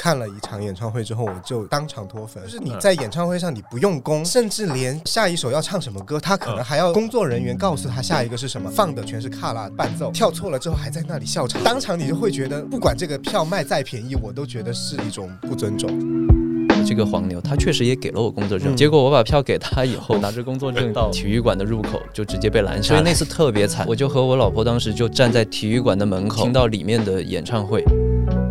看了一场演唱会之后，我就当场脱粉。就是你在演唱会上你不用功，甚至连下一首要唱什么歌，他可能还要工作人员告诉他下一个是什么，放的全是卡拉伴奏，跳错了之后还在那里笑场，当场你就会觉得，不管这个票卖再便宜，我都觉得是一种不尊重。这个黄牛他确实也给了我工作证，结果我把票给他以后，拿着工作证到 体育馆的入口就直接被拦下，所以那次特别惨。我就和我老婆当时就站在体育馆的门口，听到里面的演唱会。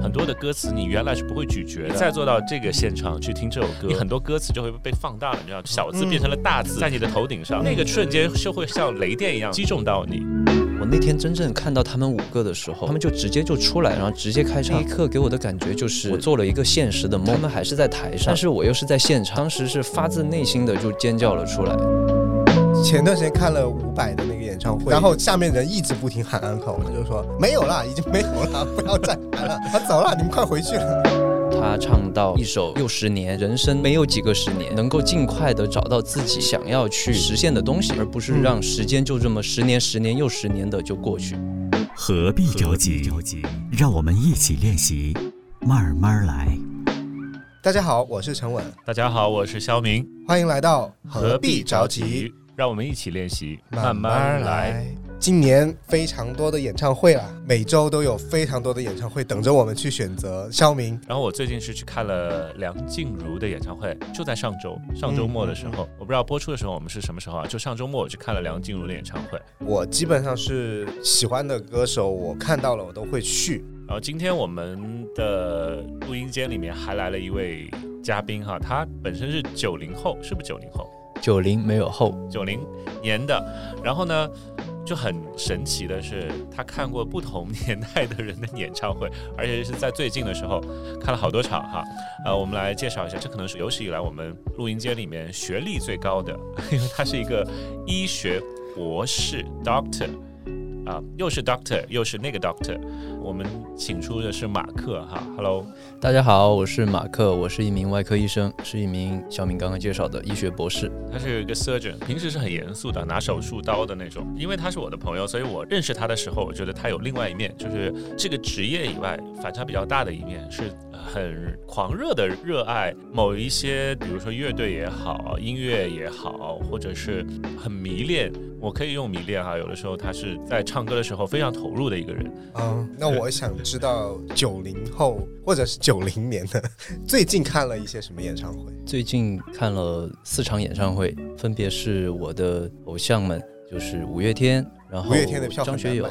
很多的歌词你原来是不会咀嚼的，再坐到这个现场去听这首歌，你很多歌词就会被放大了，你知道，小字变成了大字，在你的头顶上，那个瞬间就会像雷电一样击中到你。我那天真正看到他们五个的时候，他们就直接就出来，然后直接开唱。那一刻给我的感觉就是我做了一个现实的梦，他们还是在台上，但是我又是在现场，当时是发自内心的就尖叫了出来。前段时间看了伍佰的那个演唱会，然后下面人一直不停喊安可，我就说没有了，已经没有了，不要再喊了，他走了，你们快回去。他唱到一首六十年，人生没有几个十年，能够尽快的找到自己想要去实现的东西，而不是让时间就这么十年、十年又十年的就过去。何必着急？让我们一起练习，慢慢来。大家好，我是陈稳。大家好，我是肖明。欢迎来到何必着急？让我们一起练习，慢慢来。今年非常多的演唱会了，每周都有非常多的演唱会等着我们去选择。肖明，然后我最近是去看了梁静茹的演唱会，就在上周上周末的时候，我不知道播出的时候我们是什么时候啊？就上周末我去看了梁静茹的演唱会。我基本上是喜欢的歌手，我看到了我都会去。然后今天我们的录音间里面还来了一位嘉宾哈，他本身是九零后，是不是九零后？九零没有后，九零年的，然后呢，就很神奇的是，他看过不同 年代的人的演唱会，而且是在最近的时候看了好多场哈。呃，我们来介绍一下，这可能是有史以来我们录音间里面学历最高的，因为他是一个医学博士，Doctor。啊，又是 Doctor，又是那个 Doctor，我们请出的是马克哈，Hello，大家好，我是马克，我是一名外科医生，是一名小敏刚刚介绍的医学博士。他是一个 surgeon，平时是很严肃的，拿手术刀的那种。因为他是我的朋友，所以我认识他的时候，我觉得他有另外一面，就是这个职业以外反差比较大的一面是。很狂热的热爱某一些，比如说乐队也好，音乐也好，或者是很迷恋。我可以用迷恋哈，有的时候他是在唱歌的时候非常投入的一个人。嗯，那我想知道九零后或者是九零年的最近看了一些什么演唱会？最近看了四场演唱会，分别是我的偶像们，就是五月天，然后五月天的票张学友，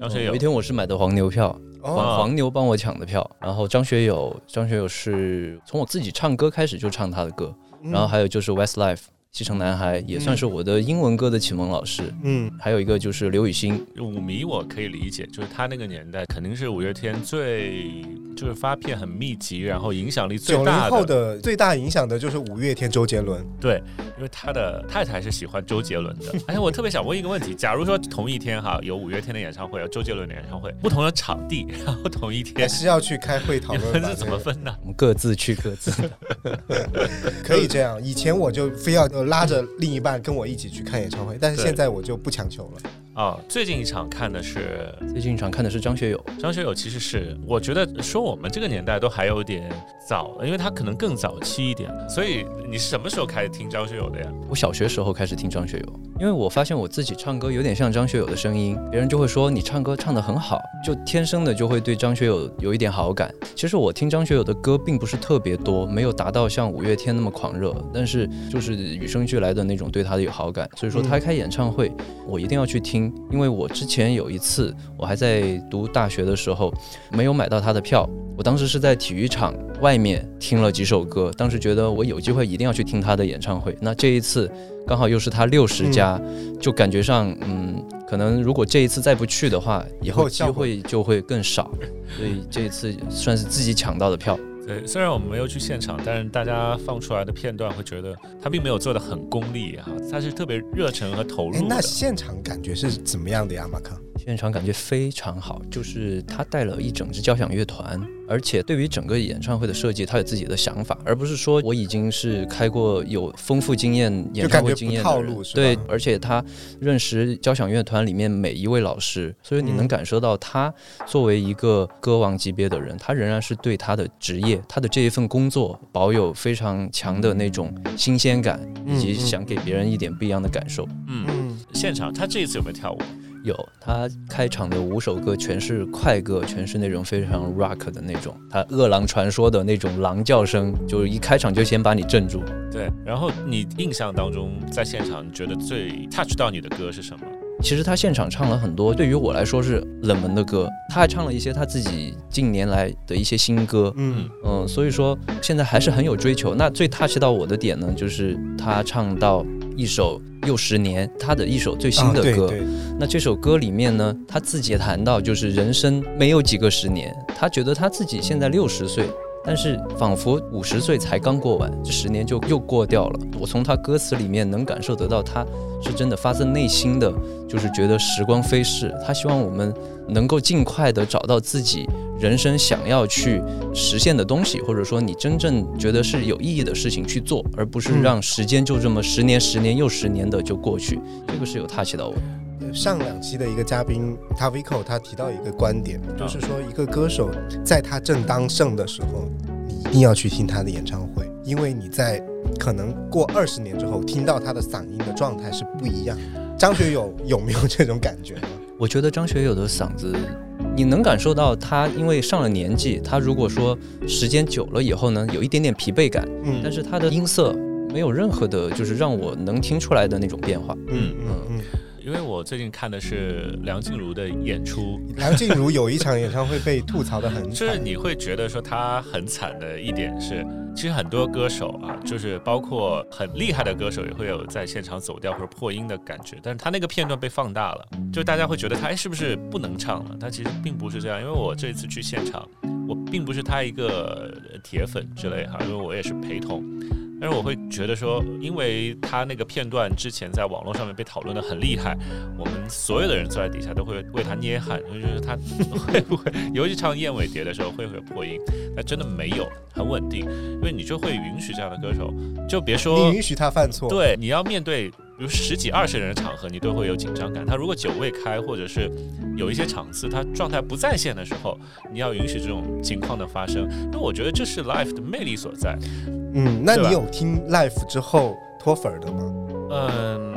张学友，五月天我是买的黄牛票。黄黄牛帮我抢的票，然后张学友，张学友是从我自己唱歌开始就唱他的歌，然后还有就是 Westlife。西城男孩也算是我的英文歌的启蒙老师，嗯，还有一个就是刘雨昕，舞迷我可以理解，就是他那个年代肯定是五月天最就是发片很密集，然后影响力最大的。九零后的最大影响的就是五月天周杰伦，对，因为他的太太是喜欢周杰伦的。哎，我特别想问一个问题，假如说同一天哈有五月天的演唱会，有周杰伦的演唱会，不同的场地，然后同一天，还是要去开会讨论是怎么分呢？我们各自去各自的，可以这样。以前我就非要。拉着另一半跟我一起去看演唱会，但是现在我就不强求了。啊，最近一场看的是最近一场看的是张学友。张学友其实是我觉得说我们这个年代都还有点早，因为他可能更早期一点。所以你是什么时候开始听张学友的呀？我小学时候开始听张学友，因为我发现我自己唱歌有点像张学友的声音，别人就会说你唱歌唱得很好，就天生的就会对张学友有一点好感。其实我听张学友的歌并不是特别多，没有达到像五月天那么狂热，但是就是与生俱来的那种对他的有好感。所以说他开演唱会，我一定要去听。因为我之前有一次，我还在读大学的时候，没有买到他的票。我当时是在体育场外面听了几首歌，当时觉得我有机会一定要去听他的演唱会。那这一次刚好又是他六十加，就感觉上，嗯，可能如果这一次再不去的话，以后机会就会更少。所以这一次算是自己抢到的票。对，虽然我们没有去现场，但是大家放出来的片段会觉得他并没有做的很功利哈，他是特别热忱和投入。那现场感觉是怎么样的呀，马克？现场感觉非常好，就是他带了一整支交响乐团，而且对于整个演唱会的设计，他有自己的想法，而不是说我已经是开过有丰富经验演唱会经验的人，对，而且他认识交响乐团里面每一位老师，所以你能感受到他作为一个歌王级别的人，他仍然是对他的职业、他的这一份工作保有非常强的那种新鲜感，以及想给别人一点不一样的感受。嗯，现场他这一次有没有跳舞？有，他开场的五首歌全是快歌，全是那种非常 rock 的那种，他饿狼传说的那种狼叫声，就是一开场就先把你镇住。对，然后你印象当中在现场你觉得最 touch 到你的歌是什么？其实他现场唱了很多对于我来说是冷门的歌，他还唱了一些他自己近年来的一些新歌。嗯嗯，所以说现在还是很有追求。那最 touch 到我的点呢，就是他唱到一首。又十年，他的一首最新的歌。那这首歌里面呢，他自己也谈到，就是人生没有几个十年，他觉得他自己现在六十岁，但是仿佛五十岁才刚过完，这十年就又过掉了。我从他歌词里面能感受得到，他是真的发自内心的，就是觉得时光飞逝，他希望我们能够尽快的找到自己。人生想要去实现的东西，或者说你真正觉得是有意义的事情去做，而不是让时间就这么十年、十年又十年的就过去。这个是有 touch 到我。上两期的一个嘉宾 Tavico 他提到一个观点，就是说一个歌手在他正当盛的时候，你一定要去听他的演唱会，因为你在可能过二十年之后听到他的嗓音的状态是不一样。张学友有没有这种感觉呢？我觉得张学友的嗓子。你能感受到他，因为上了年纪，他如果说时间久了以后呢，有一点点疲惫感，嗯，但是他的音色没有任何的，就是让我能听出来的那种变化，嗯嗯。嗯。因为我最近看的是梁静茹的演出，梁静茹有一场演唱会被吐槽的很，就是你会觉得说她很惨的一点是，其实很多歌手啊，就是包括很厉害的歌手也会有在现场走调或者破音的感觉，但是他那个片段被放大了，就大家会觉得他哎是不是不能唱了？他其实并不是这样，因为我这次去现场，我并不是他一个铁粉之类哈，因为我也是陪同。但是我会觉得说，因为他那个片段之前在网络上面被讨论的很厉害，我们所有的人坐在底下都会为他捏汗，就是他会 不会，尤其唱《燕尾蝶》的时候会不会破音？那真的没有，很稳定，因为你就会允许这样的歌手，就别说你允许他犯错，对，你要面对。比如十几二十人的场合，你都会有紧张感。他如果酒未开，或者是有一些场次他状态不在线的时候，你要允许这种情况的发生。那我觉得这是 l i f e 的魅力所在。嗯，那你有听 l i f e 之后脱粉的吗？嗯，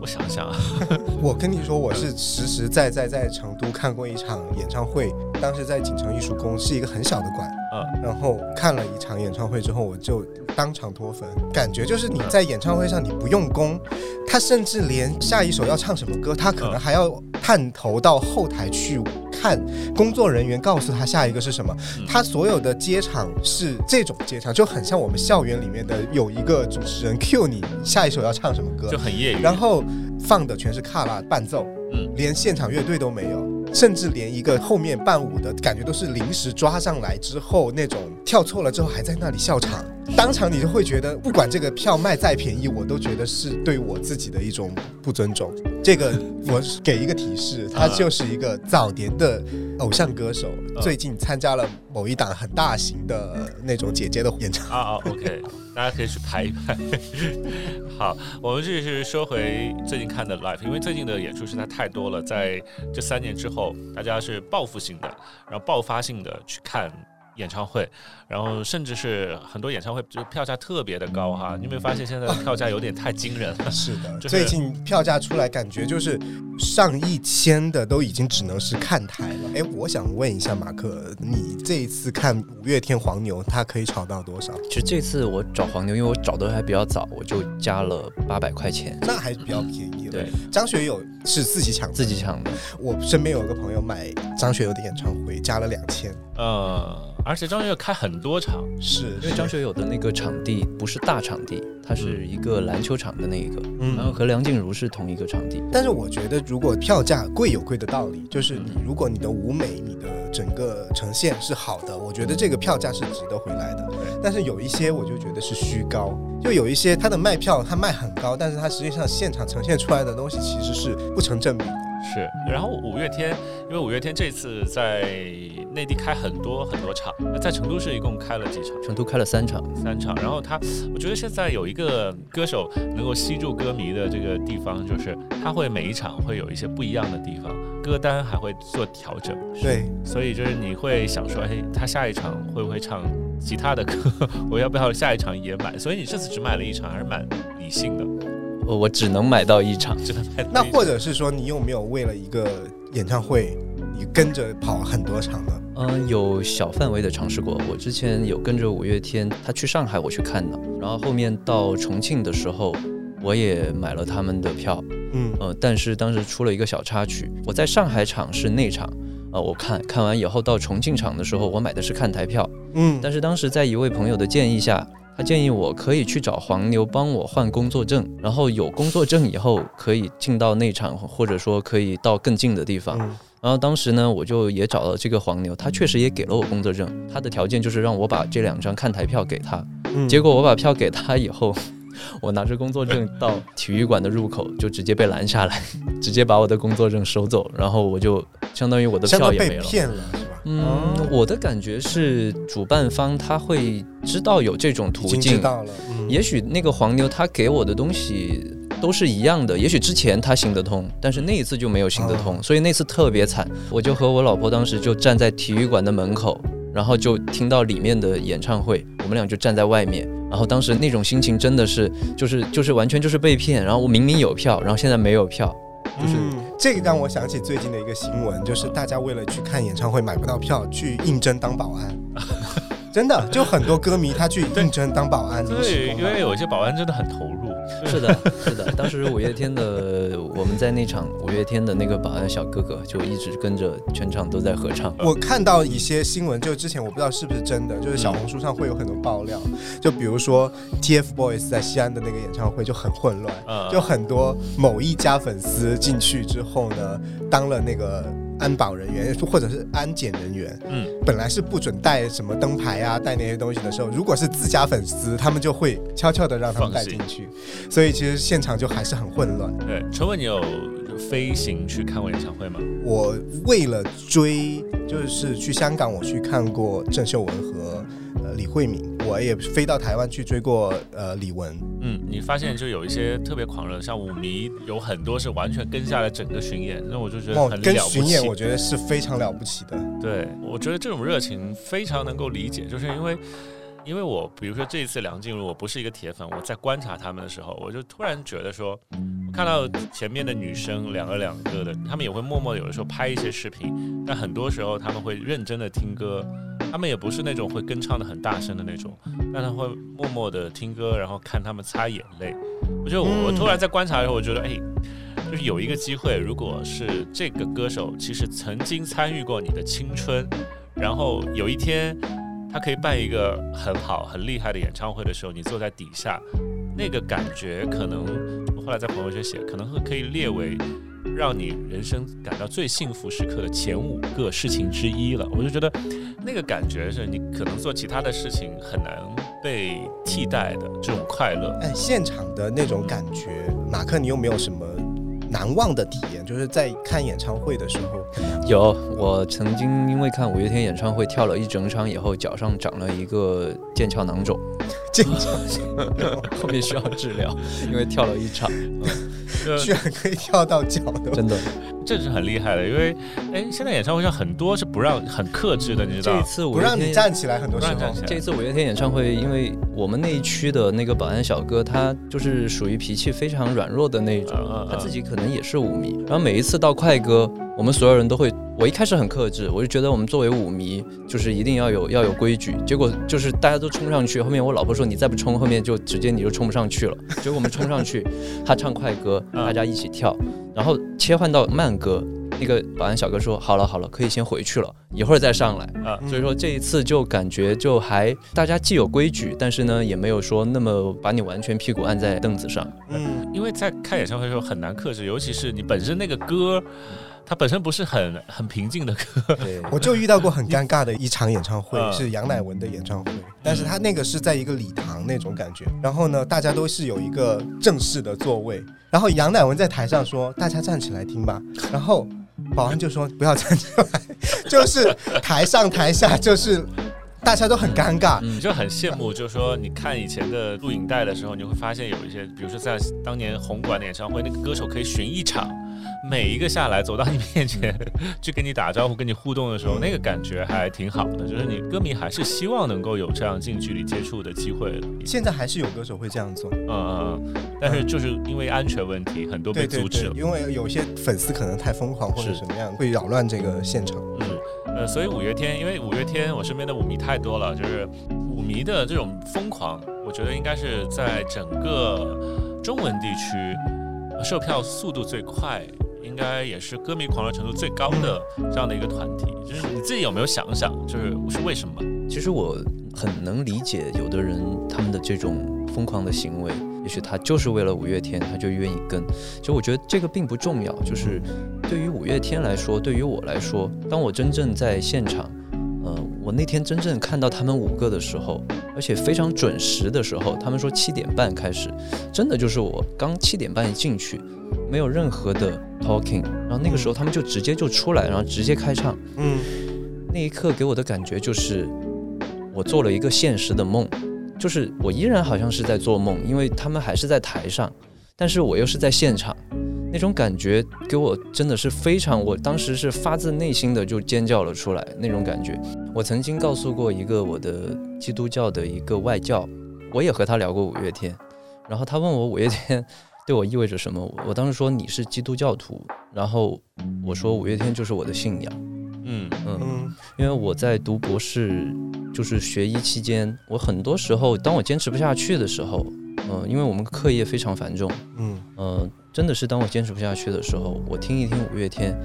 我想想，我跟你说，我是实实在在在成都看过一场演唱会，当时在锦城艺术宫，是一个很小的馆。嗯，然后看了一场演唱会之后，我就。当场脱粉，感觉就是你在演唱会上你不用功，他甚至连下一首要唱什么歌，他可能还要探头到后台去看工作人员告诉他下一个是什么。他所有的接场是这种接场，就很像我们校园里面的有一个主持人 cue 你下一首要唱什么歌，就很业余。然后放的全是卡拉伴奏，嗯，连现场乐队都没有。甚至连一个后面伴舞的感觉都是临时抓上来之后那种跳错了之后还在那里笑场，当场你就会觉得不管这个票卖再便宜，我都觉得是对我自己的一种不尊重。这个我给一个提示，他就是一个早年的偶像歌手，最近参加了某一档很大型的那种姐姐的演唱啊啊，OK，大家可以去排一排。好，我们这里是说回最近看的 live，因为最近的演出实在太多了，在这三年之后，大家是报复性的，然后爆发性的去看。演唱会，然后甚至是很多演唱会，就票价特别的高哈。你有没有发现现在的票价有点太惊人了？是的，最近票价出来，感觉就是上一千的都已经只能是看台了。哎，我想问一下马克，你这一次看五月天黄牛，它可以炒到多少？其实这次我找黄牛，因为我找的还比较早，我就加了八百块钱，那还是比较便宜。对，张学友是自己抢，自己抢的。我身边有一个朋友买张学友的演唱会，加了两千。呃。而且张学友开很多场，是因为张学友的那个场地不是大场地，它是一个篮球场的那一个，嗯，然后和梁静茹是同一个场地。但是我觉得，如果票价贵有贵的道理，就是你如果你的舞美、你的整个呈现是好的，我觉得这个票价是值得回来的。但是有一些我就觉得是虚高，就有一些它的卖票它卖很高，但是它实际上现场呈现出来的东西其实是不成正比的。是，然后五月天，因为五月天这次在内地开很多很多场，那在成都市一共开了几场？成都开了三场，三场。然后他，我觉得现在有一个歌手能够吸住歌迷的这个地方，就是他会每一场会有一些不一样的地方，歌单还会做调整。对，所以就是你会想说，哎，他下一场会不会唱其他的歌？我要不要下一场也买？所以你这次只买了一场，还是蛮理性的。我我只能买到一场，只能买到一场。那或者是说，你有没有为了一个演唱会，你跟着跑很多场呢？嗯，有小范围的尝试过。我之前有跟着五月天，他去上海我去看的，然后后面到重庆的时候，我也买了他们的票。嗯，呃，但是当时出了一个小插曲，我在上海场是内场，呃，我看看完以后到重庆场的时候，我买的是看台票。嗯，但是当时在一位朋友的建议下，他建议我可以去找黄牛帮我换工作证，然后有工作证以后可以进到内场，或者说可以到更近的地方。嗯然后当时呢，我就也找了这个黄牛，他确实也给了我工作证，他的条件就是让我把这两张看台票给他。嗯结果我把票给他以后，我拿着工作证到体育馆的入口就直接被拦下来，直接把我的工作证收走，然后我就相当于我的票也没了。嗯哦，我的感觉是主办方他会知道有这种途径知径，道了，嗯也许那个黄牛他给我的东西都是一样的，也许之前他行得通，但是那一次就没有行得通，哦所以那次特别惨。我就和我老婆当时就站在体育馆的门口，然后就听到里面的演唱会，我们俩就站在外面。然后当时那种心情真的是，就是就是完全就是被骗。然后我明明有票，然后现在没有票，就是嗯，这个让我想起最近的一个新闻，就是大家为了去看演唱会买不到票，去应征当保安。真的，就很多歌迷他去应征当保安，对，因为有些保安真的很投入。是的，是的。当时五月天的我们在那场五月天的那个保安小哥哥就一直跟着全场都在合唱。我看到一些新闻，就之前我不知道是不是真的，就是小红书上会有很多爆料，就比如说 TFBOYS 在西安的那个演唱会就很混乱，嗯就很多某一家粉丝进去之后呢，当了那个安保人员或者是安检人员，嗯，本来是不准带什么灯牌啊，带那些东西的时候，如果是自家粉丝，他们就会悄悄的让他们带进去，所以其实现场就还是很混乱。对，陈文，你有飞行去看过演唱会吗？我为了追，就是去香港，我去看过郑秀文和呃李慧敏，我也飞到台湾去追过呃李玟。嗯，你发现就有一些特别狂热，像舞迷有很多是完全跟下来整个巡演，那我就觉得哦很，了不跟巡演起我觉得是非常了不起的。对，我觉得这种热情非常能够理解，就是因为，因为我比如说这一次梁静茹，我不是一个铁粉，我在观察他们的时候，我就突然觉得说，我看到前面的女生两个两个的，他们也会默默的有的时候拍一些视频，但很多时候他们会认真的听歌，他们也不是那种会跟唱的很大声的那种，但他会默默的听歌，然后看他们擦眼泪。我觉得我我突然在观察的时候，我觉得哎。就是有一个机会，如果是这个歌手其实曾经参与过你的青春，然后有一天他可以办一个很好、很厉害的演唱会的时候，你坐在底下，那个感觉可能我后来在朋友圈写，可能会可以列为让你人生感到最幸福时刻的前五个事情之一了。我就觉得那个感觉是你可能做其他的事情很难被替代的这种快乐。哎，现场的那种感觉，马克，你有没有什么难忘的体验？就是在看演唱会的时候，有，我曾经因为看五月天演唱会跳了一整场以后，脚上长了一个腱鞘囊肿，经常 后面需要治疗，因为跳了一场，就 居然可以跳到脚的，真的。这是很厉害的，因为哎，现在演唱会上很多是不让很克制的，你知道？这次不让你站起来，很多时候不让站起来这一次五月天演唱会，因为我们那一区的那个保安小哥，他就是属于脾气非常软弱的那种他自己可能也是舞迷。然后每一次到快歌，我们所有人都会，我一开始很克制，我就觉得我们作为舞迷，就是一定要有要有规矩。结果就是大家都冲上去，后面我老婆说你再不冲，后面就直接你就冲不上去了。结果我们冲上去，他唱快歌，嗯大家一起跳，然后切换到慢歌。那个保安小哥说：“好了好了，可以先回去了，一会儿再上来。”啊，嗯所以说这一次就感觉就还大家既有规矩，但是呢也没有说那么把你完全屁股按在凳子上。嗯，因为在看演唱会的时候很难克制，尤其是你本身那个歌。它本身不是很 很平静的歌。对，我就遇到过很尴尬的一场演唱会，嗯是杨乃文的演唱会，但是他那个是在一个礼堂那种感觉，然后呢，大家都是有一个正式的座位，然后杨乃文在台上说：“大家站起来听吧。”然后保安就说：“不要站起来。”就是台上台下就是大家都很尴尬，你就很羡慕，就是说你看以前的录影带的时候，你会发现有一些，比如说在当年红馆的演唱会，那个歌手可以巡一场，每一个下来走到你面前去跟你打招呼、跟你互动的时候，那个感觉还挺好的。就是你歌迷还是希望能够有这样近距离接触的机会的。现在还是有歌手会这样做。嗯嗯嗯，但是就是因为安全问题，很多被阻止了，。对因为有些粉丝可能太疯狂或者是什么样，会扰乱这个现场。嗯，呃，所以五月天，因为五月天我身边的舞迷太多了，就是舞迷的这种疯狂，我觉得应该是在整个中文地区售票速度最快，应该也是歌迷狂热程度最高的这样的一个团体。就是你自己有没有想想，就是是为什么？其实我很能理解有的人他们的这种疯狂的行为，也许他就是为了五月天，他就愿意跟。其实我觉得这个并不重要，就是对于五月天来说，对于我来说，当我真正在现场，呃，我那天真正看到他们五个的时候，而且非常准时的时候，他们说七点半开始，真的就是我刚七点半一进去，没有任何的 talking，然后那个时候他们就直接就出来，然后直接开唱。嗯，那一刻给我的感觉就是，我做了一个现实的梦，就是我依然好像是在做梦，因为他们还是在台上，但是我又是在现场，那种感觉给我真的是非常，我当时是发自内心的就尖叫了出来，那种感觉。我曾经告诉过一个我的基督教的一个外教，我也和他聊过五月天，然后他问我五月天对我意味着什么，我当时说你是基督教徒，然后我说五月天就是我的信仰。嗯嗯，嗯因为我在读博士，就是学医期间，我很多时候，当我坚持不下去的时候，嗯、因为我们课业非常繁重，嗯嗯、真的是当我坚持不下去的时候，我听一听五月天，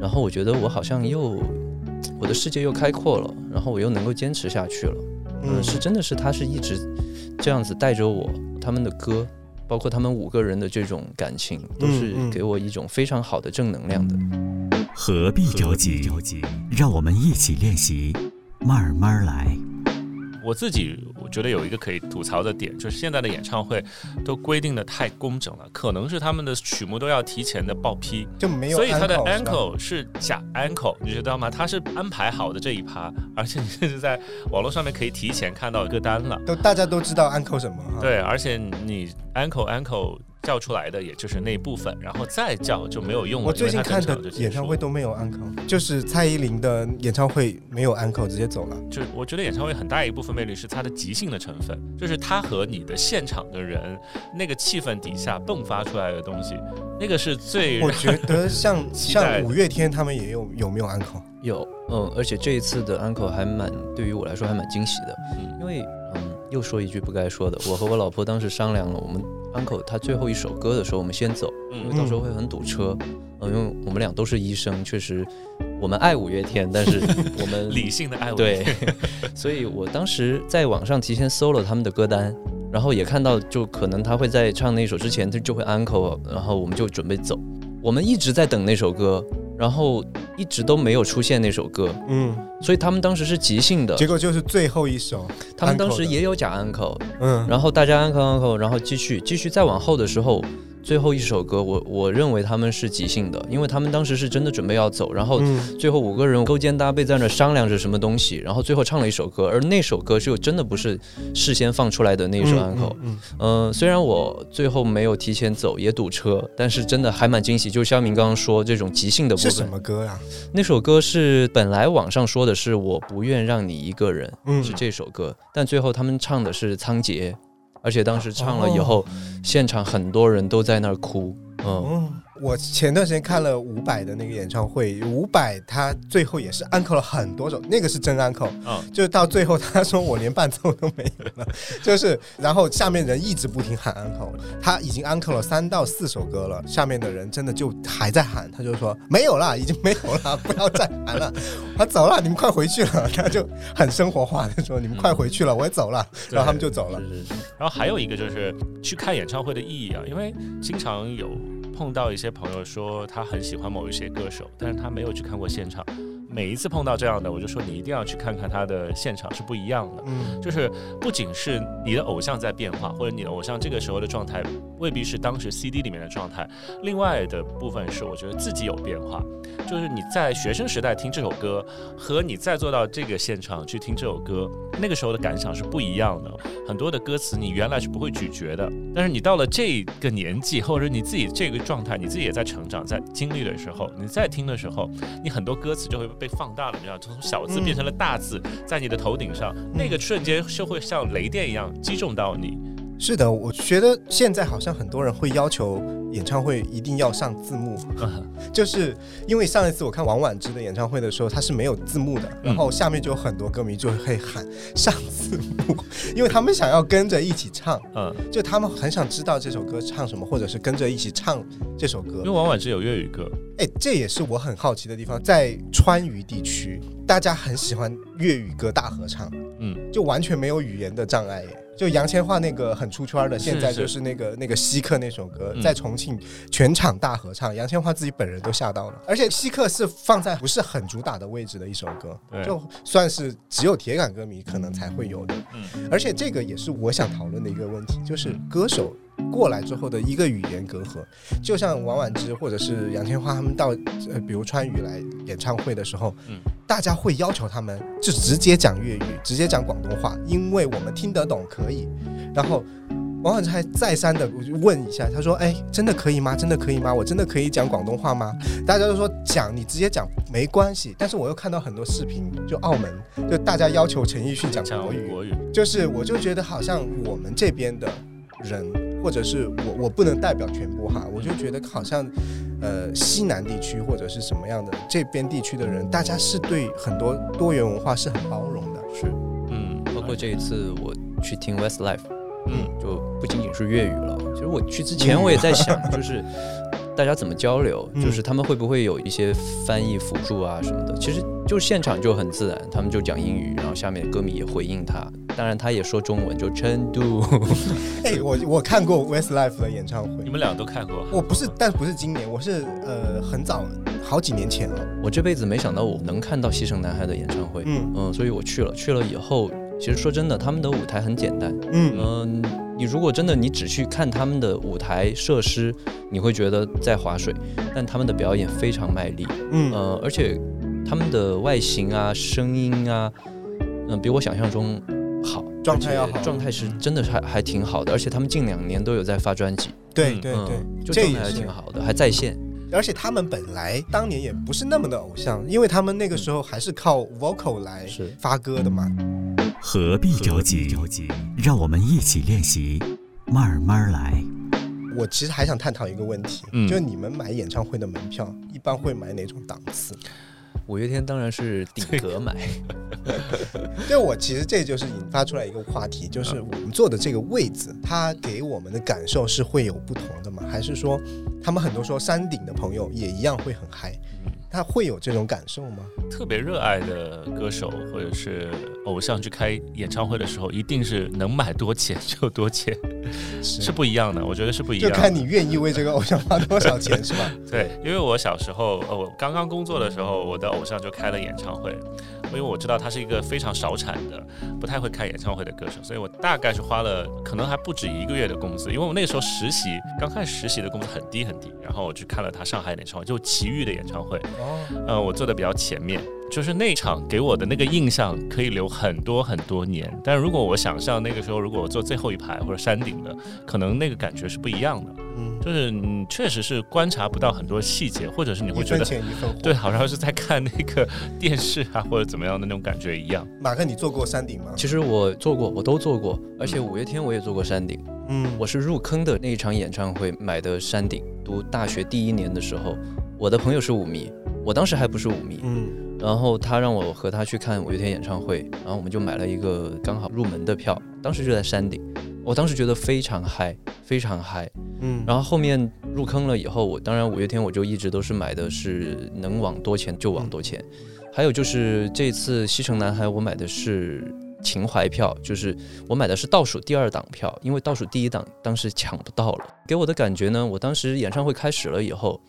然后我觉得我好像又，我的世界又开阔了，然后我又能够坚持下去了，嗯、嗯，是真的是他是一直这样子带着我，他们的歌。包括他们五个人的这种感情，都是给我一种非常好的正能量的。何必着急？让我们一起练习，慢慢来。我自己我觉得有一个可以吐槽的点，就是现在的演唱会都规定的太工整了，可能是他们的曲目都要提前的报批，就没有所以他的 encore 是吧 ankle 是假 ankle，你知道吗？他是安排好的这一趴，而且你甚至在网络上面可以提前看到歌单了。都大家都知道 uncle 什么哈。对，而且你 ankle ankle 叫出来的也就是那一部分，然后再叫就没有用了。我最近看的演唱会都没有 uncle，就是蔡依林的演唱会没有 uncle 直接走了。就我觉得演唱会很大一部分魅力是它的即兴的成分，就是它和你的现场的人那个气氛底下迸发出来的东西，那个是最我觉得像 像五月天他们也有有没有 uncle？有，嗯，而且这一次的 uncle 还蛮对于我来说还蛮惊喜的，嗯因为嗯，又说一句不该说的，我和我老婆当时商量了，我们 uncle 他最后一首歌的时候，我们先走，因为嗯到时候会很堵车，嗯，因为我们俩都是医生，确实我们爱五月天，但是我们 理性的爱五月天。对，所以我当时在网上提前搜了他们的歌单，然后也看到就可能他会在唱那首之前他就会 uncle，然后我们就准备走，我们一直在等那首歌，然后一直都没有出现那首歌，嗯，所以他们当时是即兴的，结果就是最后一首，他们当时也有假 uncle，嗯，然后大家 uncle uncle，然后继续继续再往后的时候。最后一首歌，我我认为他们是即兴的，因为他们当时是真的准备要走，然后嗯最后五个人勾肩搭背在那商量着什么东西，然后最后唱了一首歌，而那首歌就真的不是事先放出来的那一首 uncle。嗯嗯、虽然我最后没有提前走，也堵车，但是真的还蛮惊喜。就肖明刚刚说这种即兴的部分是什，么歌呀？那首歌是本来网上说的是我不愿让你一个人，嗯是这首歌，但最后他们唱的是仓颉，而且当时唱了以后，现场很多人都在那儿哭。嗯，哦，我前段时间看了伍佰的那个演唱会，伍佰他最后也是 uncle 了很多首，那个是真 uncle，嗯，就是到最后他说我连伴奏都没有了，就是然后下面人一直不停喊 uncle，他已经 uncle 了三到四首歌了，下面的人真的就还在喊，他就说没有了，已经没有了，不要再喊了，他走了，你们快回去了，他就很生活化的说你们快回去了，我也走了，然后他们就走了。是是是，然后还有一个就是去看演唱会的意义啊，因为经常有碰到一些朋友说他很喜欢某一些歌手，但是他没有去看过现场。每一次碰到这样的，我就说你一定要去看看他的现场是不一样的。嗯，就是不仅是你的偶像在变化，或者你的偶像这个时候的状态未必是当时 CD 里面的状态，另外的部分是我觉得自己有变化。就是你在学生时代听这首歌，和你再做到这个现场去听这首歌，那个时候的感想是不一样的。很多的歌词你原来是不会咀嚼的，但是你到了这个年纪，或者你自己这个状态，你自己也在成长，在经历的时候，你在听的时候，你很多歌词就会被放大了，你知道，从小字变成了大字，在你的头顶上，那个瞬间就会像雷电一样击中到你。是的，我觉得现在好像很多人会要求演唱会一定要上字幕，就是因为上一次我看王婉之的演唱会的时候，他是没有字幕的，然后下面就有很多歌迷就会喊上字幕，因为他们想要跟着一起唱，嗯，就他们很想知道这首歌唱什么，或者是跟着一起唱这首歌。因为。王婉之有粤语歌，哎，这也是我很好奇的地方，在川渝地区，大家很喜欢粤语歌大合唱，嗯，就完全没有语言的障碍耶。就杨千嬅那个很出圈的，现在就是那个那个稀客那首歌，嗯在重庆全场大合唱，杨千嬅自己本人都吓到了。而且稀客是放在不是很主打的位置的一首歌，对就算是只有铁杆歌迷可能才会有的。嗯，而且这个也是我想讨论的一个问题，就是歌手过来之后的一个语言隔阂。就像王婉之或者是杨千嬅他们到呃，比如川渝来演唱会的时候，嗯大家会要求他们就直接讲粤语，直接讲广东话，因为我们听得懂可以。然后王婉之还再三的问一下，他说：“哎，真的可以吗？真的可以吗？我真的可以讲广东话吗？”大家都说讲，你直接讲没关系。但是我又看到很多视频，就澳门就大家要求陈奕迅讲讲国语，国语，就是我就觉得好像我们这边的人，或者是我我不能代表全部哈，我就觉得好像呃西南地区或者是什么样的这边地区的人，大家是对很多多元文化是很包容的。是，嗯，包括这一次我去听 Westlife，嗯就不仅仅是粤语了。其实我去之前我也在 想，就是大家怎么交流，嗯就是他们会不会有一些翻译辅助啊什么的。其实就现场就很自然，他们就讲英语，然后下面歌迷也回应他。当然他也说中文，就成都。哎，我我看过 Westlife 的演唱会你，们俩都看过，我不是，但不是今年，我是呃很早好几年前了。我这辈子没想到我能看到西城男孩的演唱会，嗯嗯，所以我去了。去了以后，其实说真的，他们的舞台很简单，嗯嗯，你如果真的你只去看他们的舞台设施，你会觉得在划水，但他们的表演非常卖力，嗯。呃，而且他们的外形啊、声音啊，嗯、比我想象中好，状态要好状态是真的是还还挺好的，而且他们近两年都有在发专辑，对对对，就状态还是挺好的，还在线。而且他们本来当年也不是那么的偶像，因为他们那个时候还是靠 vocal 来是。发歌的嘛。何必着急？让我们一起练习，慢慢来。我其实还想探讨一个问题，嗯就是你们买演唱会的门票一般会买哪种档次？五月天当然是顶格买，对我其实这就是引发出来一个话题，就是我们坐的这个位置，它给我们的感受是会有不同的吗？还是说他们很多说山顶的朋友也一样会很嗨？他会有这种感受吗？特别热爱的歌手或者是偶像去开演唱会的时候，一定是能买多钱就多钱，是不一样的。我觉得是不一样的。看你愿意为这个偶像花多少钱，是吧？对，因为我小时候，呃，我刚刚工作的时候，我的偶像就开了演唱会，因为我知道他是一个非常少产的、不太会开演唱会的歌手，所以我大概是花了可能还不止一个月的工资，因为我那个时候实习，刚开始实习的工资很低很低，然后我去看了他上海演唱会，就奇遇的演唱会，哦，呃，我坐的比较前面，就是那场给我的那个印象可以留很多很多年。但如果我想象那个时候，如果我坐最后一排或者山顶的，可能那个感觉是不一样的。嗯，就是你确实是观察不到很多细节，或者是你会一分觉得钱一分。对，，好像是在看那个 电视啊或者怎么样的那种感觉一样。马克，你坐过山顶吗？其实我坐过，我都坐过，而且五月天我也坐过山顶。嗯，我是入坑的那一场演唱会买的山顶，读大学第一年的时候，我的朋友是五迷，我当时还不是五迷，嗯然后他让我和他去看五月天演唱会，然后我们就买了一个刚好入门的票，当时就在山顶，我当时觉得非常嗨，非常嗨。嗯，然后后面入坑了以后，我当然五月天我就一直都是买的是能往多钱就往多钱，还有就是这次西城男孩我买的是情怀票，就是我买的是倒数第二档票，因为倒数第一档当时抢不到了。给我的感觉呢，我当时演唱会开始了以后，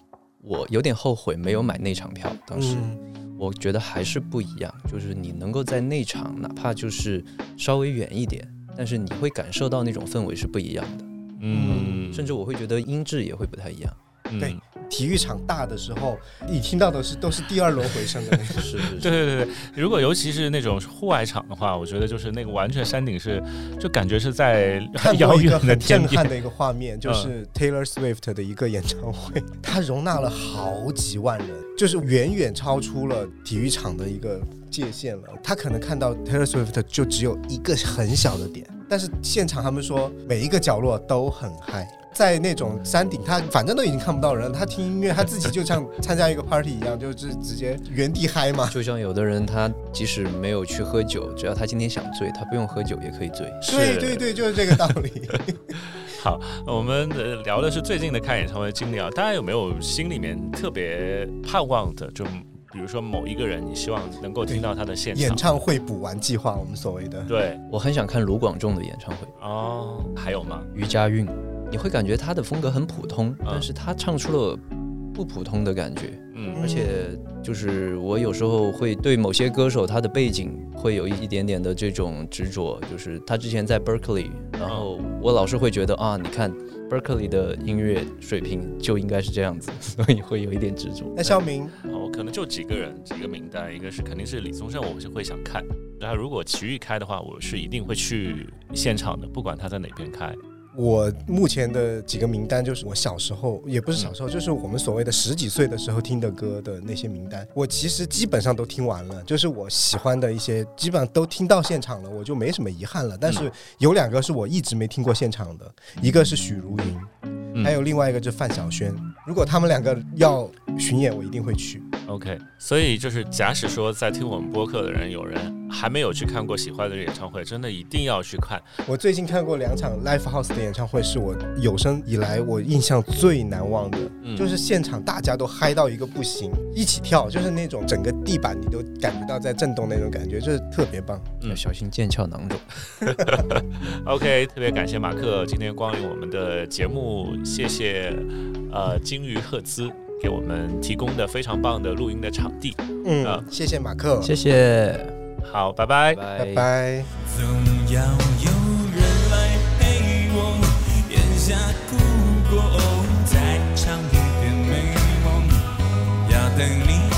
我有点后悔没有买那场票。当时嗯我觉得还是不一样，就是你能够在内场，哪怕就是稍微远一点，但是你会感受到那种氛围是不一样的，嗯，甚至我会觉得音质也会不太一样。嗯对体育场大的时候，你听到的是都是第二轮回声的那种。是是对对对对，如果尤其是那种户外场的话，我觉得就是那个完全山顶是，就感觉是在很遥过一个远的很天边。震撼的一个画面，就是 Taylor Swift 的一个演唱会，它容纳了好几万人，就是远远超出了体育场的一个界限了。他可能看到 Taylor Swift 就只有一个很小的点，但是现场他们说每一个角落都很嗨。在那种山顶，他反正都已经看不到人，他听音乐，他自己就像参加一个 party 一样，就是直接原地嗨嘛。就像有的人，他即使没有去喝酒，只要他今天想醉，他不用喝酒也可以醉。对对对，就是这个道理。好，我们呃聊的是最近的看演唱会经历啊，大家有没有心里面特别盼望的？就比如说某一个人，你希望能够听到他的现场？演唱会补完计划，我们所谓的。对我很想看卢广仲的演唱会，哦，还有吗？余佳韵，你会感觉他的风格很普通，嗯但是他唱出了不普通的感觉。嗯而且就是我有时候会对某些歌手他的背景会有一点点的这种执着，就是他之前在 Berkeley，然后我老是会觉得啊，你看 Berkeley 的音乐水平就应该是这样子，所以会有一点执着。那肖明，哦，可能就几个人，几个名单，一个是肯定是李宗盛，我是会想看。那如果齐豫开的话，我是一定会去现场的，不管他在哪边开。我目前的几个名单就是我小时候，也不是小时候，就是我们所谓的十几岁的时候听的歌的那些名单，我其实基本上都听完了，就是我喜欢的一些，基本上都听到现场了，我就没什么遗憾了。但是有两个是我一直没听过现场的，一个是许茹芸，嗯还有另外一个就是范晓萱。如果他们两个要巡演，我一定会去。OK，所以就是假使说在听我们播客的人有人还没有去看过喜欢的演唱会，真的一定要去看。我最近看过两场 Live House 的演唱会，是我有生以来我印象最难忘的。嗯就是现场大家都嗨到一个不行，一起跳，就是那种整个地板你都感觉到在震动那种感觉，就是特别棒。嗯要小心腱鞘囊肿。OK，特别感谢马克今天光临我们的节目，谢谢呃金鱼赫兹给我们提供的非常棒的录音的场地。嗯，啊谢谢马克，谢谢，好，拜拜。拜拜。总要有人来陪我，咽下苦果，再唱一遍美梦。要等你